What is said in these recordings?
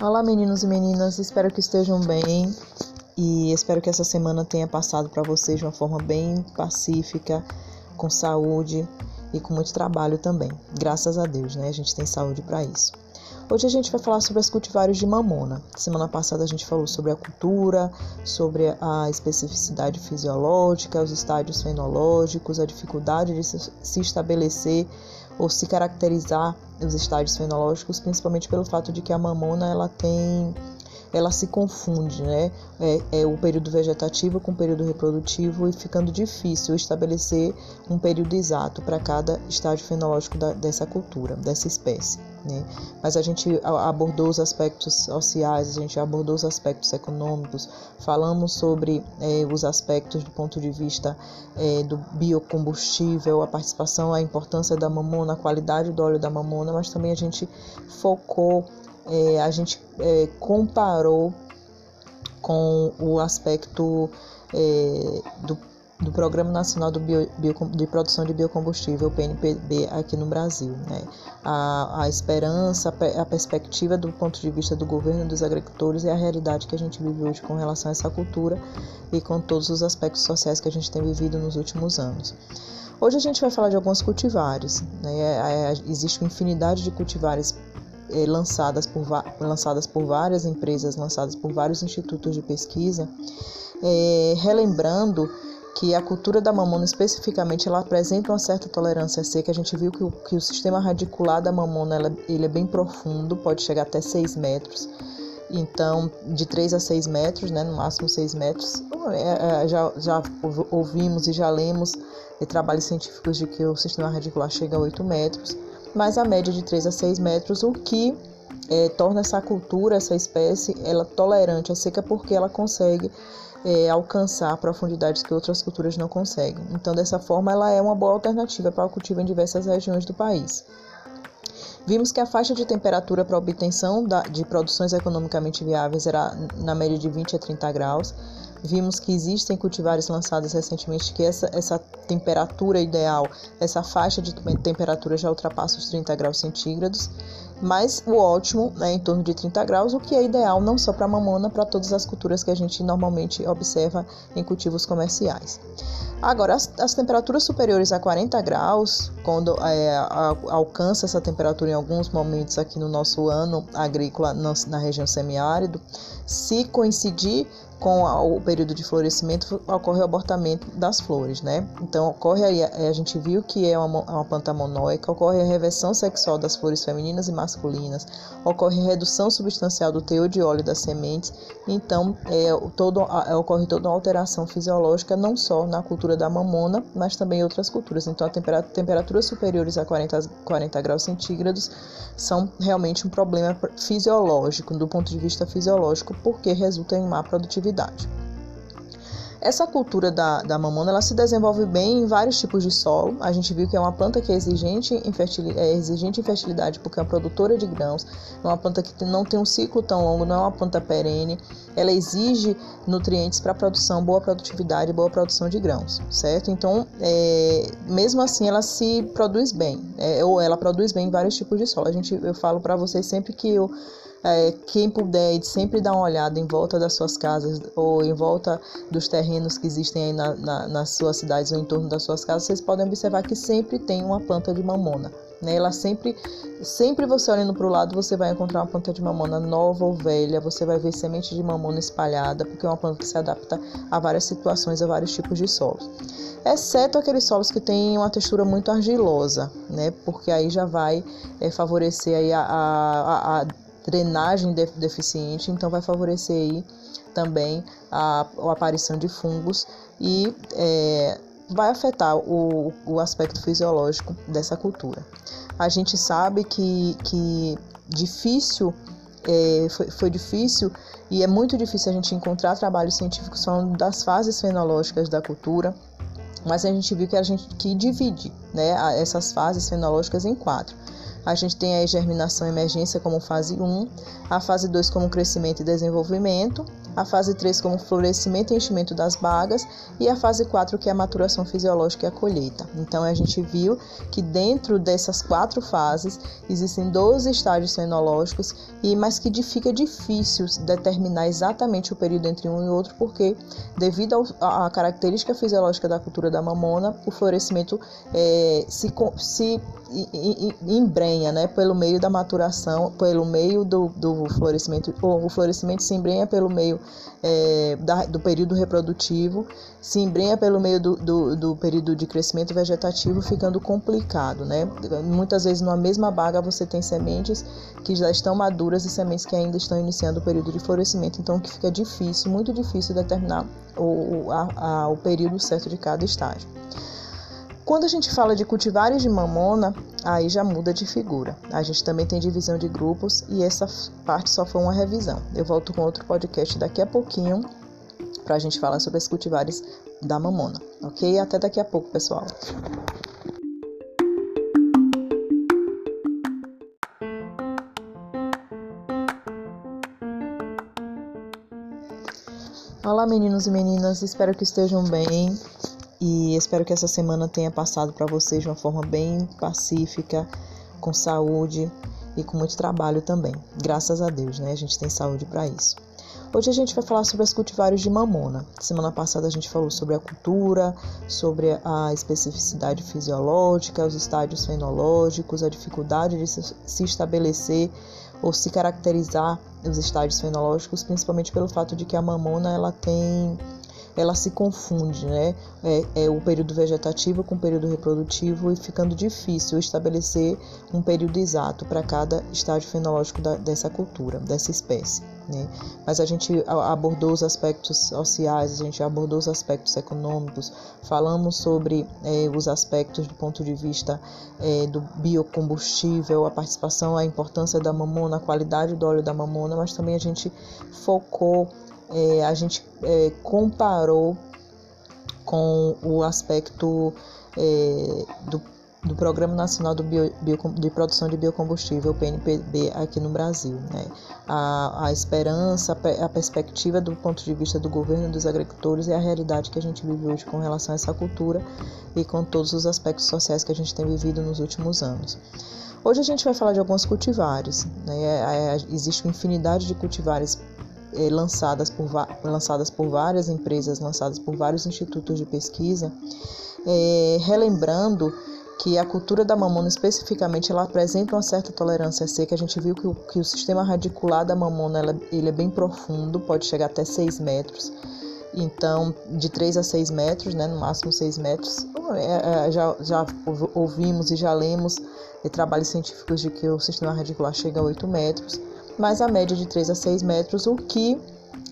Olá, meninos e meninas, espero que estejam bem e espero que essa semana tenha passado para vocês de uma forma bem pacífica, com saúde e com muito trabalho também. Graças a Deus, né? A gente tem saúde para isso. Hoje a gente vai falar sobre as cultivares de mamona. Semana passada a gente falou sobre a cultura, sobre a especificidade fisiológica, os estádios fenológicos, a dificuldade de se estabelecer ou se caracterizar os estádios fenológicos, principalmente pelo fato de que a mamona ela tem ela se confunde, né? É, é, o período vegetativo com o período reprodutivo e ficando difícil estabelecer um período exato para cada estágio fenológico da, dessa cultura, dessa espécie. Né? Mas a gente abordou os aspectos sociais, a gente abordou os aspectos econômicos, falamos sobre é, os aspectos do ponto de vista é, do biocombustível, a participação, a importância da mamona, a qualidade do óleo da mamona, mas também a gente focou, é, a gente é, comparou com o aspecto é, do do Programa Nacional Bio, Bio, de Produção de Biocombustível, PNPB, aqui no Brasil. Né? A, a esperança, a perspectiva do ponto de vista do governo dos agricultores é a realidade que a gente vive hoje com relação a essa cultura e com todos os aspectos sociais que a gente tem vivido nos últimos anos. Hoje a gente vai falar de alguns cultivares. Né? É, é, existe uma infinidade de cultivares é, lançadas, por, lançadas por várias empresas, lançadas por vários institutos de pesquisa, é, relembrando que a cultura da mamona especificamente ela apresenta uma certa tolerância seca. A gente viu que o, que o sistema radicular da mamona ela, ele é bem profundo, pode chegar até 6 metros. Então, de 3 a 6 metros, né, no máximo 6 metros. É, é, já, já ouvimos e já lemos trabalhos científicos de que o sistema radicular chega a 8 metros, mas a média de 3 a 6 metros, o que é, torna essa cultura, essa espécie, ela tolerante à seca porque ela consegue é, alcançar profundidades que outras culturas não conseguem. Então, dessa forma, ela é uma boa alternativa para o cultivo em diversas regiões do país. Vimos que a faixa de temperatura para obtenção de produções economicamente viáveis era na média de 20 a 30 graus. Vimos que existem cultivares lançados recentemente que essa, essa temperatura ideal, essa faixa de temperatura já ultrapassa os 30 graus centígrados mas o ótimo é em torno de 30 graus, o que é ideal não só para a mamona, para todas as culturas que a gente normalmente observa em cultivos comerciais. Agora, as, as temperaturas superiores a 40 graus, quando é, alcança essa temperatura em alguns momentos aqui no nosso ano agrícola na, na região semiárido, se coincidir com o período de florescimento ocorre o abortamento das flores, né? Então ocorre aí, a gente viu que é uma, uma planta monóica, ocorre a reversão sexual das flores femininas e masculinas, ocorre redução substancial do teor de óleo das sementes, então é, todo, é, ocorre toda uma alteração fisiológica não só na cultura da mamona, mas também em outras culturas. Então a temperatura, temperaturas superiores a 40, 40 graus centígrados são realmente um problema fisiológico, do ponto de vista fisiológico, porque resulta em má produtividade atividade. Essa cultura da, da mamona ela se desenvolve bem em vários tipos de solo. A gente viu que é uma planta que é exigente em, fertilidade, é exigente em fertilidade porque é uma produtora de grãos, é uma planta que não tem um ciclo tão longo, não é uma planta perene. Ela exige nutrientes para produção, boa produtividade, boa produção de grãos, certo? Então, é, mesmo assim, ela se produz bem, é, ou ela produz bem em vários tipos de solo. A gente, eu falo para vocês sempre que eu é, quem puder sempre dar uma olhada em volta das suas casas ou em volta dos terrenos que existem aí na, na, nas suas cidades ou em torno das suas casas, vocês podem observar que sempre tem uma planta de mamona. Né? Ela sempre, sempre você olhando para o lado, você vai encontrar uma planta de mamona nova ou velha, você vai ver semente de mamona espalhada, porque é uma planta que se adapta a várias situações, a vários tipos de solos. Exceto aqueles solos que têm uma textura muito argilosa, né? Porque aí já vai é, favorecer aí a, a, a drenagem deficiente, então vai favorecer aí também a, a aparição de fungos e é, vai afetar o, o aspecto fisiológico dessa cultura. A gente sabe que, que difícil é, foi, foi difícil e é muito difícil a gente encontrar trabalhos científicos falando das fases fenológicas da cultura, mas a gente viu que a gente que divide né, essas fases fenológicas em quatro. A gente tem a germinação e emergência como fase 1, a fase 2 como crescimento e desenvolvimento, a fase 3 como florescimento e enchimento das bagas e a fase 4 que é a maturação fisiológica e a colheita. Então a gente viu que dentro dessas quatro fases existem 12 estágios fenológicos e mas que fica difícil determinar exatamente o período entre um e outro porque devido à característica fisiológica da cultura da mamona, o florescimento é, se, se embrenha, né, pelo meio da maturação, pelo meio do, do florescimento, ou o florescimento se embrenha pelo meio é, da, do período reprodutivo, se embrenha pelo meio do, do, do, período de crescimento vegetativo, ficando complicado, né? Muitas vezes numa mesma baga você tem sementes que já estão maduras e sementes que ainda estão iniciando o período de florescimento, então que fica difícil, muito difícil determinar o, a, a, o período certo de cada estágio. Quando a gente fala de cultivares de mamona, aí já muda de figura. A gente também tem divisão de grupos e essa parte só foi uma revisão. Eu volto com outro podcast daqui a pouquinho para a gente falar sobre as cultivares da mamona, ok? Até daqui a pouco, pessoal. Olá, meninos e meninas, espero que estejam bem e espero que essa semana tenha passado para vocês de uma forma bem pacífica, com saúde e com muito trabalho também. Graças a Deus, né? A gente tem saúde para isso. Hoje a gente vai falar sobre as cultivares de mamona. Semana passada a gente falou sobre a cultura, sobre a especificidade fisiológica, os estádios fenológicos, a dificuldade de se estabelecer ou se caracterizar os estádios fenológicos, principalmente pelo fato de que a mamona ela tem ela se confunde, né? É, é, o período vegetativo com o período reprodutivo e ficando difícil estabelecer um período exato para cada estágio fenológico da, dessa cultura, dessa espécie. Né? Mas a gente abordou os aspectos sociais, a gente abordou os aspectos econômicos, falamos sobre é, os aspectos do ponto de vista é, do biocombustível, a participação, a importância da mamona, a qualidade do óleo da mamona, mas também a gente focou é, a gente é, comparou com o aspecto é, do, do Programa Nacional do Bio, Bio, de Produção de Biocombustível, PNPB, aqui no Brasil. Né? A, a esperança, a perspectiva do ponto de vista do governo dos agricultores e a realidade que a gente vive hoje com relação a essa cultura e com todos os aspectos sociais que a gente tem vivido nos últimos anos. Hoje a gente vai falar de alguns cultivares. Né? É, é, existe uma infinidade de cultivares é, lançadas, por, lançadas por várias empresas, lançadas por vários institutos de pesquisa, é, relembrando que a cultura da mamona especificamente ela apresenta uma certa tolerância à seca. A gente viu que o, que o sistema radicular da mamona ela, ele é bem profundo, pode chegar até 6 metros. Então, de 3 a 6 metros, né, no máximo 6 metros, é, é, já, já ouvimos e já lemos trabalhos científicos de que o sistema radicular chega a 8 metros mas a média de 3 a 6 metros, o que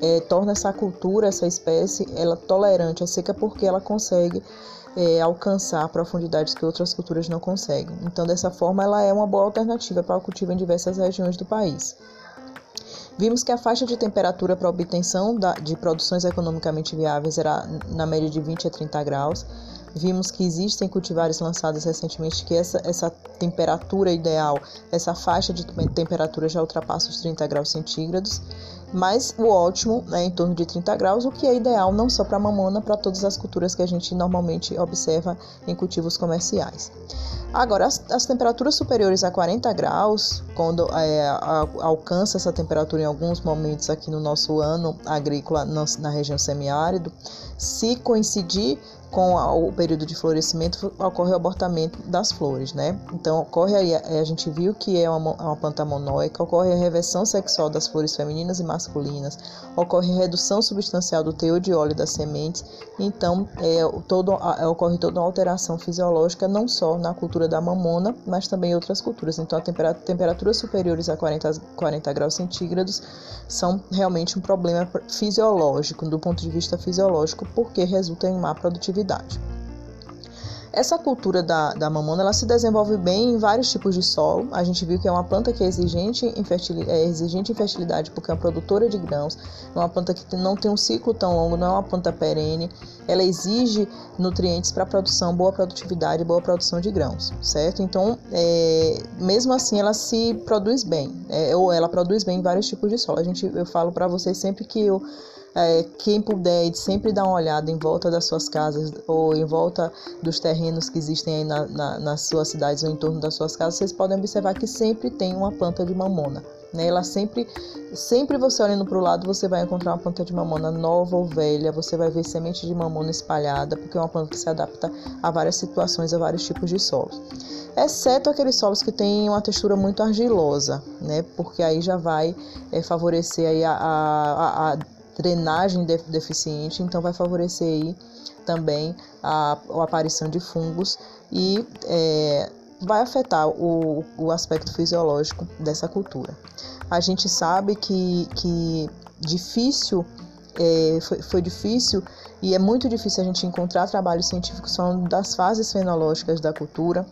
é, torna essa cultura, essa espécie, ela tolerante à seca porque ela consegue é, alcançar profundidades que outras culturas não conseguem. Então, dessa forma, ela é uma boa alternativa para o cultivo em diversas regiões do país. Vimos que a faixa de temperatura para obtenção de produções economicamente viáveis era na média de 20 a 30 graus, Vimos que existem cultivares lançados recentemente que essa, essa temperatura ideal, essa faixa de temperatura já ultrapassa os 30 graus centígrados, mas o ótimo é em torno de 30 graus, o que é ideal não só para mamona, para todas as culturas que a gente normalmente observa em cultivos comerciais. Agora, as, as, temperaturas superiores a 40 graus, quando é, a, alcança essa temperatura em alguns momentos aqui no nosso ano agrícola na, na região semiárido, se coincidir com o período de florescimento ocorre o abortamento das flores, né? Então ocorre aí, a gente viu que é uma, uma planta monóica, ocorre a reversão sexual das flores femininas e masculinas, ocorre a redução substancial do teor de óleo das sementes, então é, todo, é, ocorre toda uma alteração fisiológica não só na cultura da mamona, mas também em outras culturas. Então temperatura, temperaturas superiores a 40, 40 graus centígrados são realmente um problema fisiológico, do ponto de vista fisiológico, porque resulta em má produtividade. Essa cultura da, da mamona ela se desenvolve bem em vários tipos de solo. A gente viu que é uma planta que é exigente em, é exigente em fertilidade porque é uma produtora de grãos, é uma planta que não tem um ciclo tão longo, não é uma planta perene. Ela exige nutrientes para produção, boa produtividade, boa produção de grãos, certo? Então, é, mesmo assim, ela se produz bem, é, ou ela produz bem em vários tipos de solo. A gente, eu falo para vocês sempre que eu é, quem puder sempre dar uma olhada em volta das suas casas ou em volta dos terrenos que existem aí na, na, nas suas cidades ou em torno das suas casas, vocês podem observar que sempre tem uma planta de mamona. Né? Ela sempre, sempre você olhando para o lado, você vai encontrar uma planta de mamona nova ou velha, você vai ver semente de mamona espalhada, porque é uma planta que se adapta a várias situações, a vários tipos de solos. Exceto aqueles solos que têm uma textura muito argilosa, né? Porque aí já vai é, favorecer aí a, a, a drenagem deficiente, então vai favorecer aí também a, a aparição de fungos e é, vai afetar o, o aspecto fisiológico dessa cultura. A gente sabe que, que difícil é, foi, foi difícil e é muito difícil a gente encontrar trabalhos científicos falando das fases fenológicas da cultura,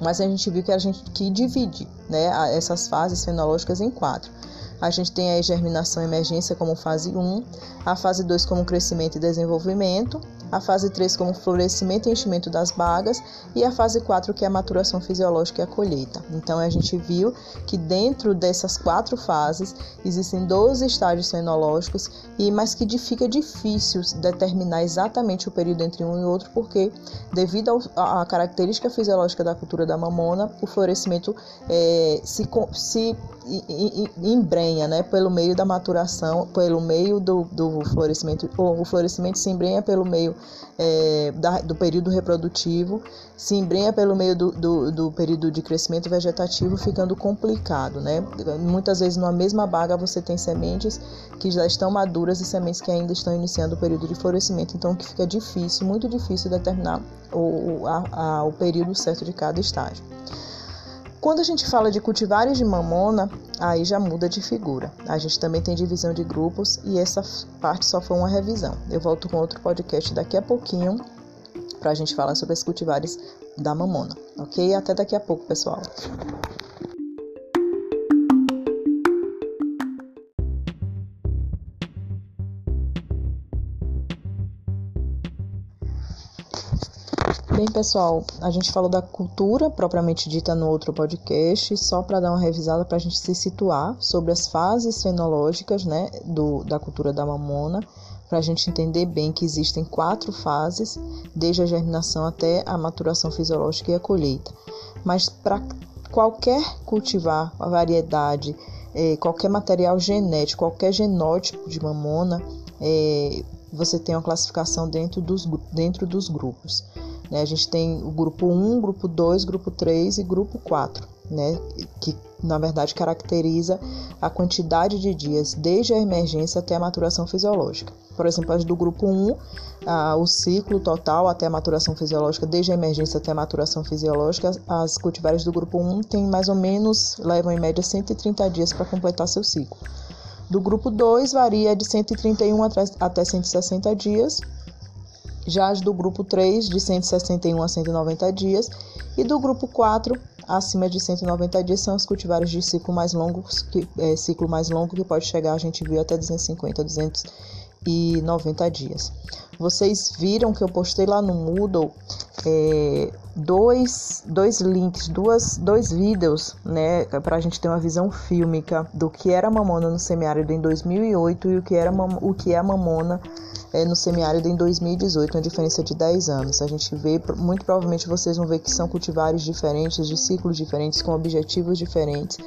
mas a gente viu que a gente que divide né, essas fases fenológicas em quatro. A gente tem a germinação e emergência como fase 1, a fase 2 como crescimento e desenvolvimento, a fase 3 como florescimento e enchimento das bagas e a fase 4 que é a maturação fisiológica e a colheita. Então a gente viu que dentro dessas quatro fases existem 12 estágios fenológicos e mas que fica difícil determinar exatamente o período entre um e outro porque devido à característica fisiológica da cultura da mamona, o florescimento é, se, se embrenha, né, pelo meio da maturação, pelo meio do, do florescimento, ou o florescimento se embrenha pelo meio é, da, do período reprodutivo, se embrenha pelo meio do, do, do, período de crescimento vegetativo, ficando complicado, né? Muitas vezes numa mesma baga você tem sementes que já estão maduras e sementes que ainda estão iniciando o período de florescimento, então que fica difícil, muito difícil determinar o, a, a, o período certo de cada estágio. Quando a gente fala de cultivares de mamona, aí já muda de figura. A gente também tem divisão de grupos e essa parte só foi uma revisão. Eu volto com outro podcast daqui a pouquinho para a gente falar sobre as cultivares da mamona, ok? Até daqui a pouco, pessoal. Bem, pessoal, a gente falou da cultura propriamente dita no outro podcast, só para dar uma revisada para a gente se situar sobre as fases fenológicas né, do, da cultura da mamona, para a gente entender bem que existem quatro fases, desde a germinação até a maturação fisiológica e a colheita. Mas para qualquer cultivar, a variedade, é, qualquer material genético, qualquer genótipo de mamona, é, você tem uma classificação dentro dos, dentro dos grupos. Né? A gente tem o grupo 1, grupo 2, grupo 3 e grupo 4, né? que na verdade caracteriza a quantidade de dias desde a emergência até a maturação fisiológica. Por exemplo, as do grupo 1, ah, o ciclo total até a maturação fisiológica, desde a emergência até a maturação fisiológica, as cultivares do grupo 1 têm mais ou menos, levam em média 130 dias para completar seu ciclo. Do grupo 2 varia de 131 até 160 dias, já as do grupo 3, de 161 a 190 dias, e do grupo 4, acima de 190 dias, são os cultivares de ciclo mais longo, que, é, ciclo mais longo que pode chegar, a gente viu, até 250, 290 dias. Vocês viram que eu postei lá no Moodle é, dois, dois links, duas, dois vídeos, né, para a gente ter uma visão fílmica do que era mamona no semiárido em 2008 e o que, era, o que é a mamona é, no semiárido em 2018, uma diferença de 10 anos. A gente vê, muito provavelmente vocês vão ver que são cultivares diferentes, de ciclos diferentes, com objetivos diferentes,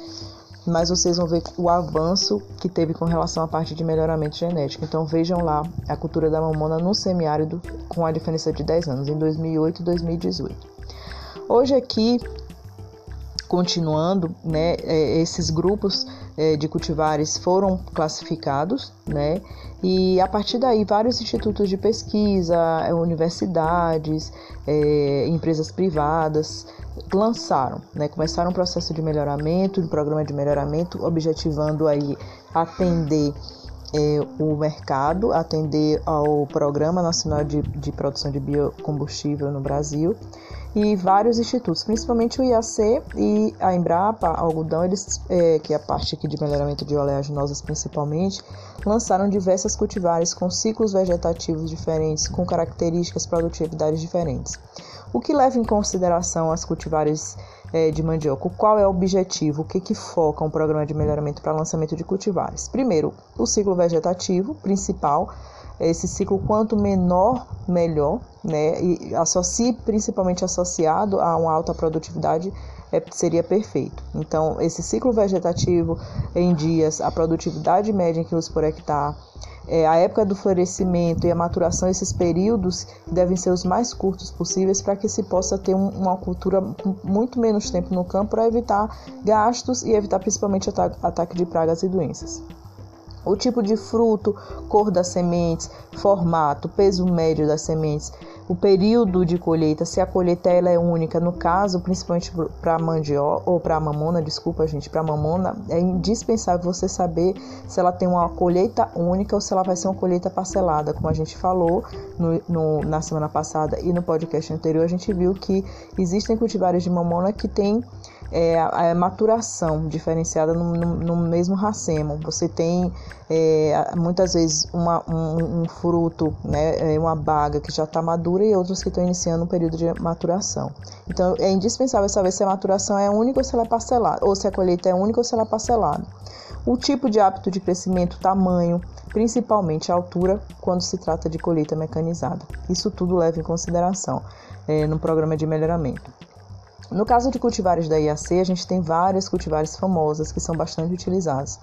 mas vocês vão ver o avanço que teve com relação à parte de melhoramento genético. Então vejam lá a cultura da mamona no semiárido com a diferença de 10 anos, em 2008 e 2018. Hoje aqui continuando, né, é, esses grupos é, de cultivares foram classificados, né, e a partir daí vários institutos de pesquisa, universidades, é, empresas privadas lançaram, né, começaram um processo de melhoramento, um programa de melhoramento, objetivando aí atender é, o mercado, atender ao Programa Nacional de, de Produção de Biocombustível no Brasil e vários institutos, principalmente o IAC e a Embrapa, Algodão, eles, é, que é a parte aqui de melhoramento de oleaginosas principalmente, lançaram diversas cultivares com ciclos vegetativos diferentes, com características produtividades diferentes. O que leva em consideração as cultivares é, de mandioca? Qual é o objetivo? O que, que foca um programa de melhoramento para lançamento de cultivares? Primeiro, o ciclo vegetativo principal, esse ciclo quanto menor, melhor, né? E associe principalmente associado a uma alta produtividade é, seria perfeito. Então, esse ciclo vegetativo em dias, a produtividade média em quilos por hectare, é, a época do florescimento e a maturação, esses períodos devem ser os mais curtos possíveis para que se possa ter um, uma cultura muito menos tempo no campo para evitar gastos e evitar principalmente ata ataque de pragas e doenças o tipo de fruto, cor das sementes, formato, peso médio das sementes, o período de colheita, se a colheita ela é única, no caso, principalmente para mandioca ou para mamona, desculpa gente, para mamona, é indispensável você saber se ela tem uma colheita única ou se ela vai ser uma colheita parcelada, como a gente falou no, no, na semana passada e no podcast anterior, a gente viu que existem cultivares de mamona que têm é, a, maturação diferenciada no, no, no, mesmo racemo. Você tem é, muitas vezes uma, um, um, fruto, né, é, uma baga que já está madura e outros que estão iniciando um período de maturação. Então é indispensável saber se a maturação é única ou se ela é parcelada, ou se a colheita é única ou se ela é parcelada. O tipo de hábito de crescimento, tamanho, principalmente a altura quando se trata de colheita mecanizada. Isso tudo leva em consideração é, no programa de melhoramento. No caso de cultivares da IAC, a gente tem várias cultivares famosas que são bastante utilizadas.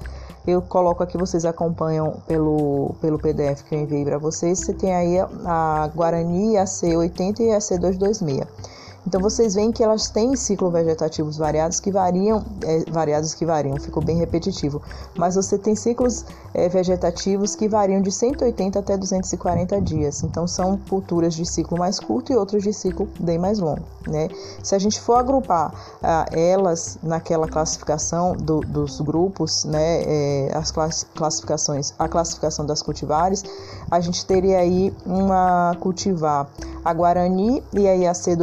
Eu coloco aqui, vocês acompanham pelo, pelo PDF que eu enviei para vocês. Você tem aí a Guarani IAC 80 e IAC 226. Então vocês veem que elas têm ciclos vegetativos variados que variam, é, variados que variam, ficou bem repetitivo. Mas você tem ciclos é, vegetativos que variam de 180 até 240 dias. Então são culturas de ciclo mais curto e outras de ciclo bem mais longo. Né? Se a gente for agrupar ah, elas naquela classificação do, dos grupos, né, é, as classificações, a classificação das cultivares, a gente teria aí uma cultivar a Guarani e a IAC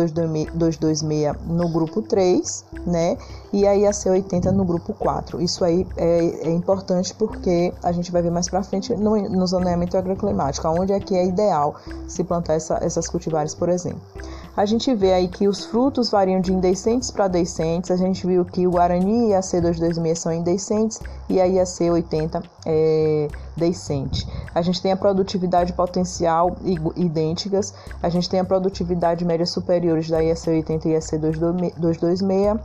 226 no grupo 3, né? E a IAC 80 no grupo 4. Isso aí é, é importante porque a gente vai ver mais para frente no, no zoneamento agroclimático, onde é que é ideal se plantar essa, essas cultivares, por exemplo. A gente vê aí que os frutos variam de indecentes para decentes. A gente viu que o Guarani e a C226 são indecentes e a IAC 80 é decente. A gente tem a produtividade potencial idênticas. A gente tem a produtividade média superiores da IAC 80 e IAC 226.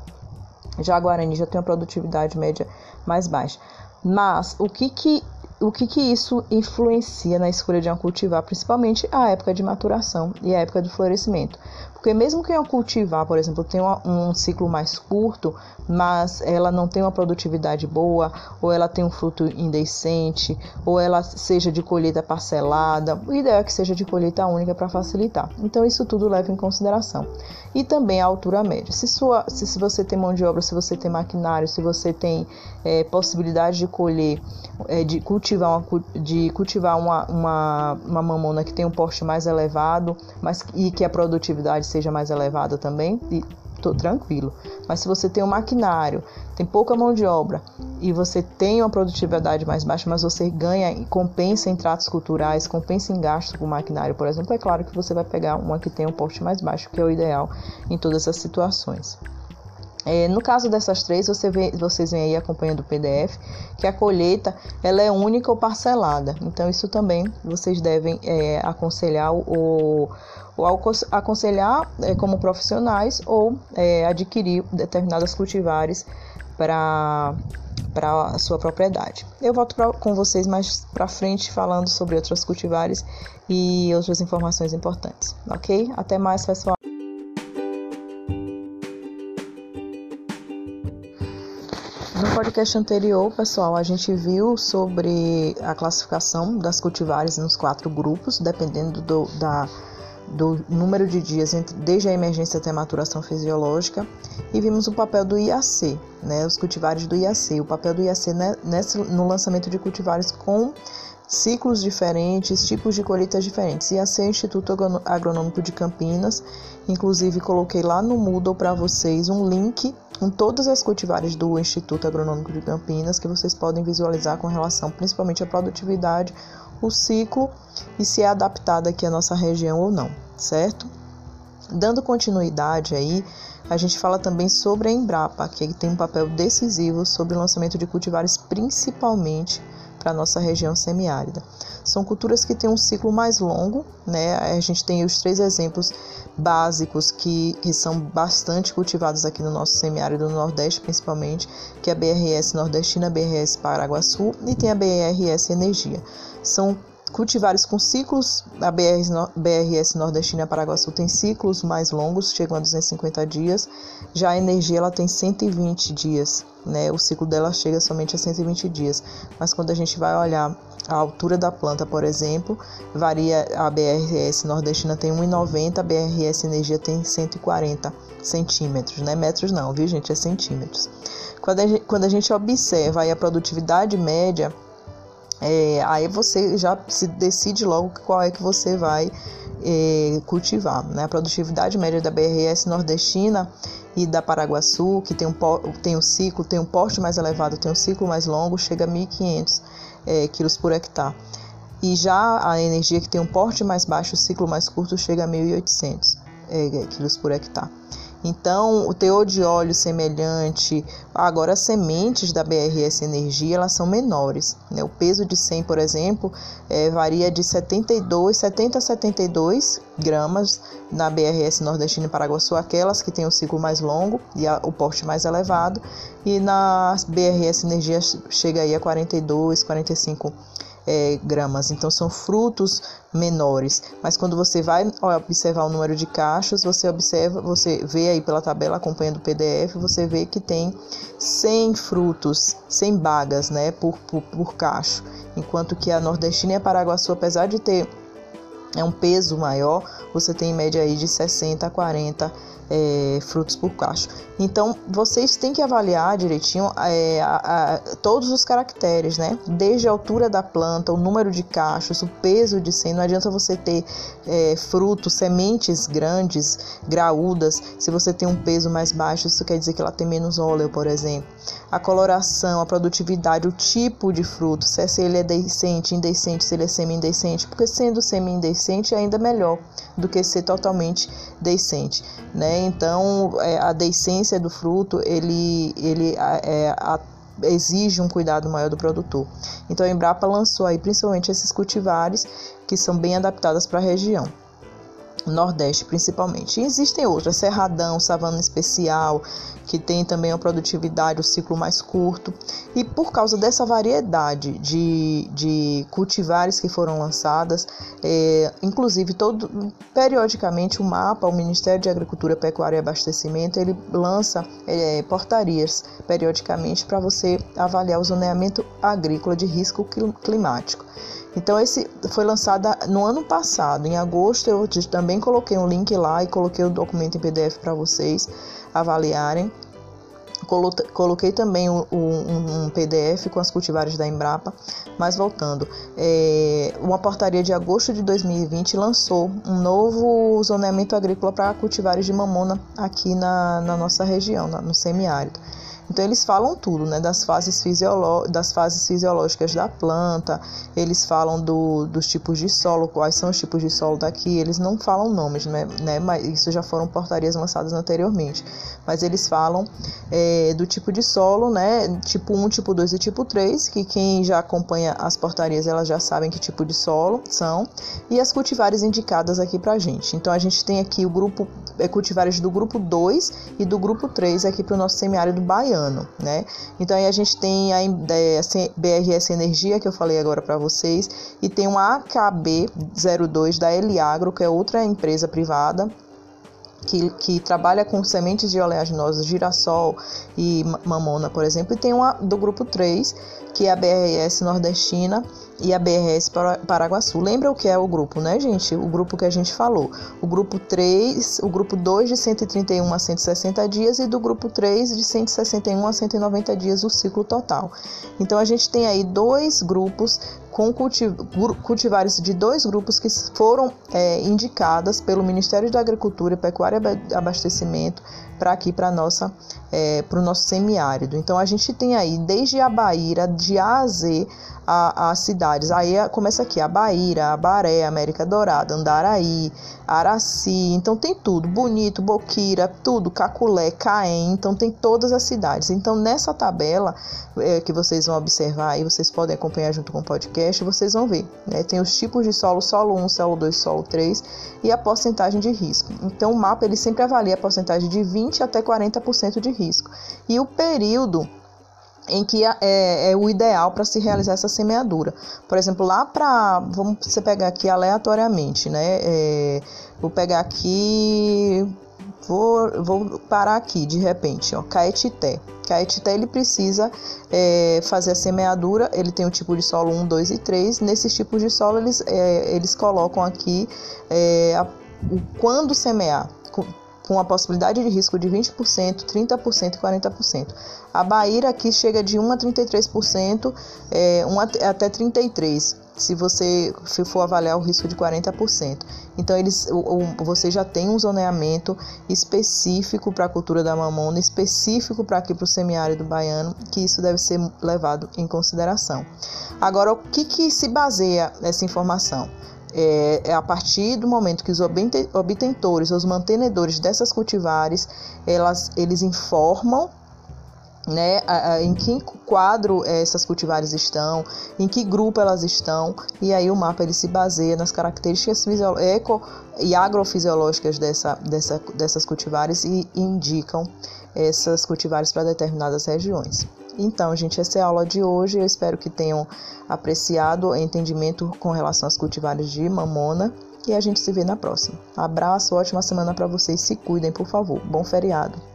Já a Guarani já tem a produtividade média mais baixa. Mas o que que o que, que isso influencia na escolha de uma cultivar, principalmente a época de maturação e a época de florescimento. Porque mesmo que uma cultivar, por exemplo, tenha um ciclo mais curto, mas ela não tem uma produtividade boa, ou ela tem um fruto indecente, ou ela seja de colheita parcelada, o ideal é que seja de colheita única para facilitar. Então isso tudo leva em consideração. E também a altura média. Se, sua, se, se você tem mão de obra, se você tem maquinário, se você tem é, possibilidade de colher, é, de cultivar, uma, de cultivar uma, uma, uma mamona que tem um porte mais elevado, mas e que a produtividade seja mais elevada também, e tô tranquilo. Mas se você tem um maquinário, tem pouca mão de obra e você tem uma produtividade mais baixa, mas você ganha e compensa em tratos culturais, compensa em gastos com maquinário, por exemplo, é claro que você vai pegar uma que tem um porte mais baixo, que é o ideal em todas as situações. É, no caso dessas três, você vê, vocês vêm aí acompanhando o PDF, que a colheita ela é única ou parcelada. Então, isso também vocês devem é, aconselhar ou aconselhar é, como profissionais ou é, adquirir determinadas cultivares para a sua propriedade. Eu volto pra, com vocês mais para frente falando sobre outras cultivares e outras informações importantes, ok? Até mais, pessoal. No podcast anterior, pessoal, a gente viu sobre a classificação das cultivares nos quatro grupos, dependendo do, da do número de dias entre, desde a emergência até a maturação fisiológica e vimos o papel do IAC, né, os cultivares do IAC, o papel do IAC né, nesse, no lançamento de cultivares com ciclos diferentes, tipos de colheitas diferentes. É o Instituto Agronômico de Campinas, inclusive coloquei lá no Moodle para vocês um link com todas as cultivares do Instituto Agronômico de Campinas que vocês podem visualizar com relação principalmente à produtividade, o ciclo e se é adaptada aqui à nossa região ou não, certo? Dando continuidade aí, a gente fala também sobre a Embrapa, que tem um papel decisivo sobre o lançamento de cultivares, principalmente para a nossa região semiárida. São culturas que têm um ciclo mais longo, né? A gente tem os três exemplos básicos que, que são bastante cultivados aqui no nosso semiárido do Nordeste, principalmente, que é a BRS Nordestina, BRS Paraguaçu e tem a BRS Energia. São cultivares com ciclos, a BRS Nordestina Paraguaçu tem ciclos mais longos, chegam a 250 dias, já a energia ela tem 120 dias, né? O ciclo dela chega somente a 120 dias, mas quando a gente vai olhar a altura da planta, por exemplo, varia a BRS Nordestina tem 1,90, a BRS Energia tem 140 centímetros, né? Metros não, viu gente? É centímetros. Quando a gente, quando a gente observa a produtividade média é, aí você já se decide logo qual é que você vai é, cultivar. Né? A produtividade média da BRS nordestina e da Paraguaçu, que tem um, tem um ciclo, tem um porte mais elevado, tem um ciclo mais longo, chega a 1.500 é, quilos por hectare. E já a energia que tem um porte mais baixo, o ciclo mais curto, chega a 1.800 é, quilos por hectare. Então, o teor de óleo semelhante, agora as sementes da BRS Energia, elas são menores. Né? O peso de 100, por exemplo, é, varia de 72, 70 a 72 gramas na BRS Nordestina e Paraguaçu, aquelas que têm o ciclo mais longo e a, o porte mais elevado, e na BRS Energia chega aí a 42, 45 gramas é, gramas, então são frutos menores. Mas quando você vai observar o número de cachos, você observa, você vê aí pela tabela acompanhando o PDF, você vê que tem 100 frutos, 100 bagas, né, por, por, por cacho. Enquanto que a nordestina e a paraguaçu, apesar de ter é um peso maior, você tem em média aí de 60 a 40 é, frutos por cacho. Então, vocês têm que avaliar direitinho é, a, a, todos os caracteres, né? Desde a altura da planta, o número de cachos, o peso de 100. Não adianta você ter é, frutos, sementes grandes, graúdas, se você tem um peso mais baixo, isso quer dizer que ela tem menos óleo, por exemplo. A coloração, a produtividade, o tipo de fruto, se, é, se ele é decente, indecente, se ele é semi-indecente, porque sendo semi-indecente é ainda melhor do que ser totalmente decente, né? Então, é, a decência do fruto, ele, ele é, a, exige um cuidado maior do produtor. Então, a Embrapa lançou aí principalmente esses cultivares que são bem adaptados para a região. Nordeste principalmente. E existem outras, Cerradão, Savana Especial, que tem também uma produtividade, o ciclo mais curto. E por causa dessa variedade de, de cultivares que foram lançadas, é, inclusive todo periodicamente o mapa, o Ministério de Agricultura, Pecuária e Abastecimento, ele lança é, portarias periodicamente para você avaliar o zoneamento agrícola de risco climático. Então esse foi lançado no ano passado, em agosto eu também coloquei um link lá e coloquei o documento em PDF para vocês avaliarem. Coloquei também um, um, PDF com as cultivares da Embrapa, mas voltando, é, uma portaria de agosto de 2020 lançou um novo zoneamento agrícola para cultivares de mamona aqui na, na nossa região, no semiárido. Então eles falam tudo, né, das fases, fisiolo das fases fisiológicas da planta, eles falam do, dos tipos de solo, quais são os tipos de solo daqui, eles não falam nomes, né, né mas isso já foram portarias lançadas anteriormente, mas eles falam é, do tipo de solo, né, tipo 1, tipo 2 e tipo 3, que quem já acompanha as portarias, elas já sabem que tipo de solo são, e as cultivares indicadas aqui pra gente. Então a gente tem aqui o grupo, é, cultivares do grupo 2 e do grupo 3 aqui para o nosso semiárido baiano ano, né? Então aí a gente tem a BRS Energia que eu falei agora para vocês e tem uma AKB 02 da Eliagro, que é outra empresa privada que, que, trabalha com sementes de oleaginosas, girassol e mamona, por exemplo, e tem uma do grupo 3, que é a BRS nordestina, e a BRS Paraguaçu. Lembra o que é o grupo, né, gente? O grupo que a gente falou. O grupo 3, o grupo 2 de 131 a 160 dias e do grupo 3 de 161 a 190 dias o ciclo total. Então a gente tem aí dois grupos com cultivares de dois grupos que foram é, indicadas pelo Ministério da Agricultura, Pecuária e Abastecimento para aqui para nossa é, para o nosso semiárido. Então a gente tem aí desde a Baíra de A a Z as cidades. Aí começa aqui a Baíra, a Baré, América Dourada, Andaraí, Araci, então tem tudo, Bonito, Boquira, tudo, Caculé, Caém, então tem todas as cidades. Então nessa tabela é, que vocês vão observar e vocês podem acompanhar junto com o podcast, vocês vão ver, né? Tem os tipos de solo, solo 1, solo 2, solo 3 e a porcentagem de risco. Então o mapa ele sempre avalia a porcentagem de 20 até 40% de risco. E o período em que é, é o ideal para se realizar essa semeadura. Por exemplo, lá para. Vamos você pegar aqui aleatoriamente, né? É, vou pegar aqui. Vou, vou parar aqui de repente, ó, Caetité. Caetité ele precisa é, fazer a semeadura, ele tem o tipo de solo 1, 2 e 3. Nesses tipos de solo, eles, é, eles colocam aqui é, a, o quando semear com a possibilidade de risco de 20%, 30% e 40%. A Bahia aqui chega de 1 a 33%, é, 1 até 33%, se você se for avaliar o risco de 40%. Então, eles, o, você já tem um zoneamento específico para a cultura da mamona, específico para aqui para o semiárido baiano, que isso deve ser levado em consideração. Agora, o que, que se baseia essa informação? É, é, a partir do momento que os obtentores, os mantenedores dessas cultivares, elas, eles informam né, em que quadro essas cultivares estão, em que grupo elas estão, e aí o mapa ele se baseia nas características eco e agrofisiológicas dessa, dessa, dessas cultivares e indicam essas cultivares para determinadas regiões. Então, gente, essa é a aula de hoje. Eu espero que tenham apreciado o entendimento com relação às cultivares de mamona. E a gente se vê na próxima. Abraço, ótima semana para vocês. Se cuidem, por favor. Bom feriado.